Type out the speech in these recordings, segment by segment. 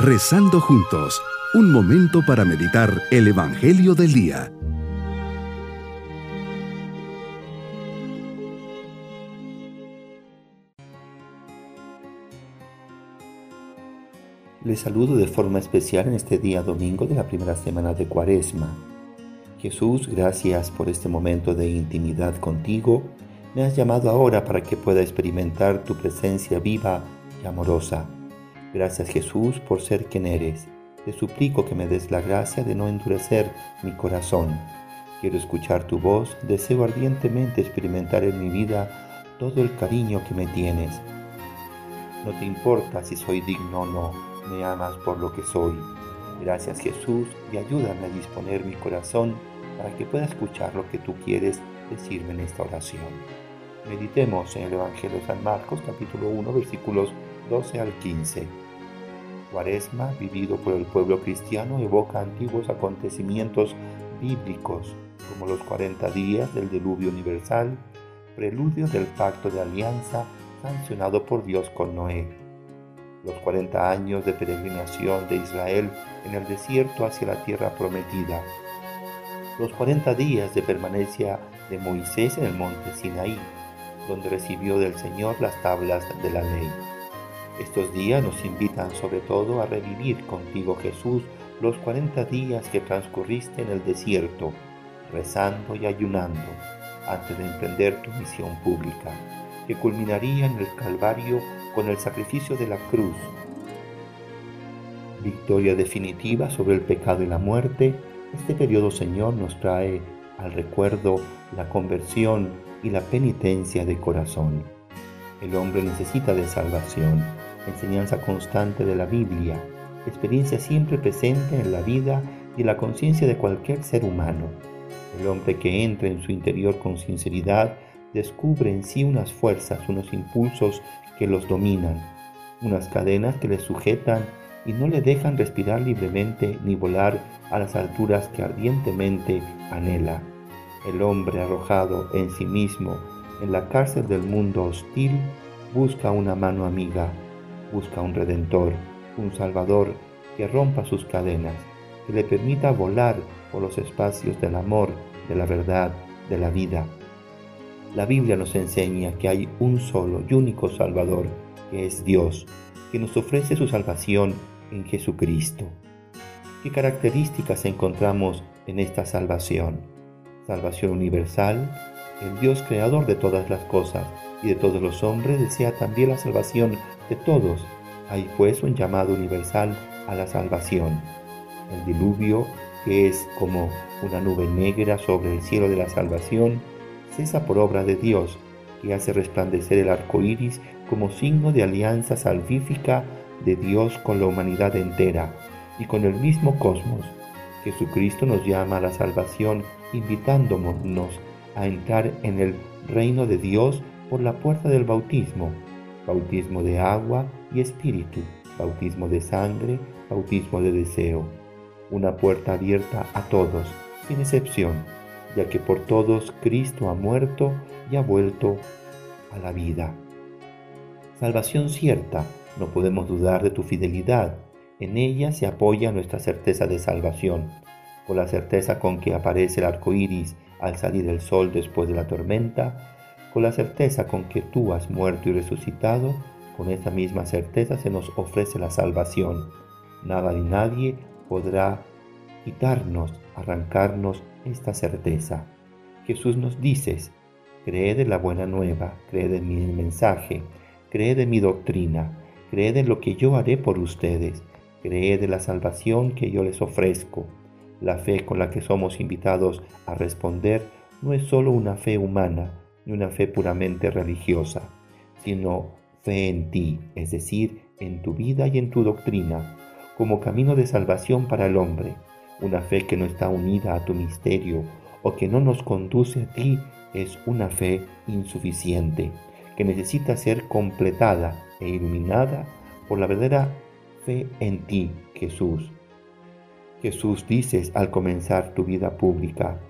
Rezando juntos, un momento para meditar el Evangelio del Día. Les saludo de forma especial en este día domingo de la primera semana de Cuaresma. Jesús, gracias por este momento de intimidad contigo. Me has llamado ahora para que pueda experimentar tu presencia viva y amorosa. Gracias Jesús por ser quien eres. Te suplico que me des la gracia de no endurecer mi corazón. Quiero escuchar tu voz, deseo ardientemente experimentar en mi vida todo el cariño que me tienes. No te importa si soy digno o no me amas por lo que soy. Gracias Jesús y ayúdame a disponer mi corazón para que pueda escuchar lo que tú quieres decirme en esta oración. Meditemos en el Evangelio de San Marcos capítulo 1 versículos 12 al 15. Cuaresma, vivido por el pueblo cristiano, evoca antiguos acontecimientos bíblicos, como los 40 días del diluvio universal, preludio del pacto de alianza sancionado por Dios con Noé los 40 años de peregrinación de Israel en el desierto hacia la tierra prometida, los 40 días de permanencia de Moisés en el monte Sinaí, donde recibió del Señor las tablas de la ley. Estos días nos invitan sobre todo a revivir contigo Jesús los 40 días que transcurriste en el desierto, rezando y ayunando, antes de emprender tu misión pública, que culminaría en el Calvario con el sacrificio de la cruz. Victoria definitiva sobre el pecado y la muerte, este periodo Señor nos trae al recuerdo la conversión y la penitencia de corazón. El hombre necesita de salvación, enseñanza constante de la Biblia, experiencia siempre presente en la vida y la conciencia de cualquier ser humano. El hombre que entra en su interior con sinceridad descubre en sí unas fuerzas, unos impulsos que los dominan, unas cadenas que le sujetan y no le dejan respirar libremente ni volar a las alturas que ardientemente anhela. El hombre arrojado en sí mismo en la cárcel del mundo hostil busca una mano amiga, busca un redentor, un salvador que rompa sus cadenas, que le permita volar por los espacios del amor, de la verdad, de la vida. La Biblia nos enseña que hay un solo y único Salvador, que es Dios, que nos ofrece su salvación en Jesucristo. ¿Qué características encontramos en esta salvación? Salvación universal, el Dios creador de todas las cosas y de todos los hombres desea también la salvación de todos. Hay pues un llamado universal a la salvación. El diluvio, que es como una nube negra sobre el cielo de la salvación, cesa por obra de Dios, que hace resplandecer el arco iris como signo de alianza salvífica de Dios con la humanidad entera y con el mismo cosmos. Jesucristo nos llama a la salvación invitándonos a entrar en el reino de Dios por la puerta del bautismo, bautismo de agua y espíritu, bautismo de sangre, bautismo de deseo, una puerta abierta a todos, sin excepción ya que por todos Cristo ha muerto y ha vuelto a la vida. Salvación cierta, no podemos dudar de tu fidelidad. En ella se apoya nuestra certeza de salvación, con la certeza con que aparece el arco iris al salir el sol después de la tormenta, con la certeza con que tú has muerto y resucitado, con esa misma certeza se nos ofrece la salvación. Nada ni nadie podrá quitarnos, arrancarnos esta certeza. Jesús nos dice, creed en la buena nueva, creed en mi mensaje, creed en mi doctrina, creed en lo que yo haré por ustedes, creed en la salvación que yo les ofrezco. La fe con la que somos invitados a responder no es solo una fe humana, ni una fe puramente religiosa, sino fe en ti, es decir, en tu vida y en tu doctrina, como camino de salvación para el hombre una fe que no está unida a tu misterio o que no nos conduce a ti es una fe insuficiente, que necesita ser completada e iluminada por la verdadera fe en ti, Jesús. Jesús dices al comenzar tu vida pública,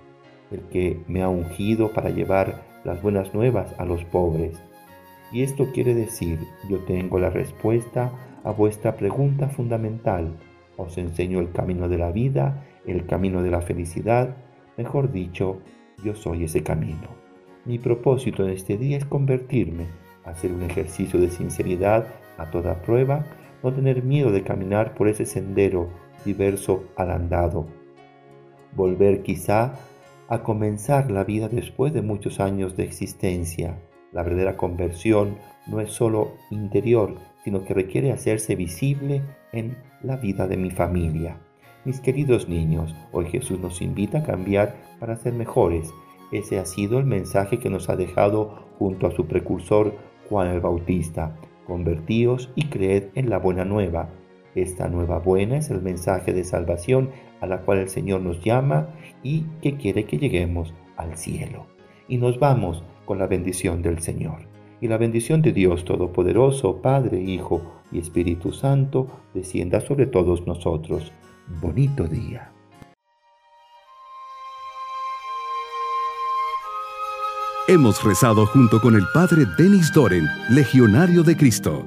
el que me ha ungido para llevar las buenas nuevas a los pobres. Y esto quiere decir, yo tengo la respuesta a vuestra pregunta fundamental. Os enseño el camino de la vida, el camino de la felicidad. Mejor dicho, yo soy ese camino. Mi propósito en este día es convertirme, hacer un ejercicio de sinceridad a toda prueba, no tener miedo de caminar por ese sendero diverso al andado. Volver quizá a comenzar la vida después de muchos años de existencia la verdadera conversión no es solo interior, sino que requiere hacerse visible en la vida de mi familia. Mis queridos niños, hoy Jesús nos invita a cambiar para ser mejores. Ese ha sido el mensaje que nos ha dejado junto a su precursor Juan el Bautista. Convertíos y creed en la buena nueva. Esta nueva buena es el mensaje de salvación a la cual el Señor nos llama y que quiere que lleguemos al cielo. Y nos vamos con la bendición del Señor. Y la bendición de Dios Todopoderoso, Padre, Hijo y Espíritu Santo, descienda sobre todos nosotros. Bonito día. Hemos rezado junto con el Padre Denis Doren, Legionario de Cristo.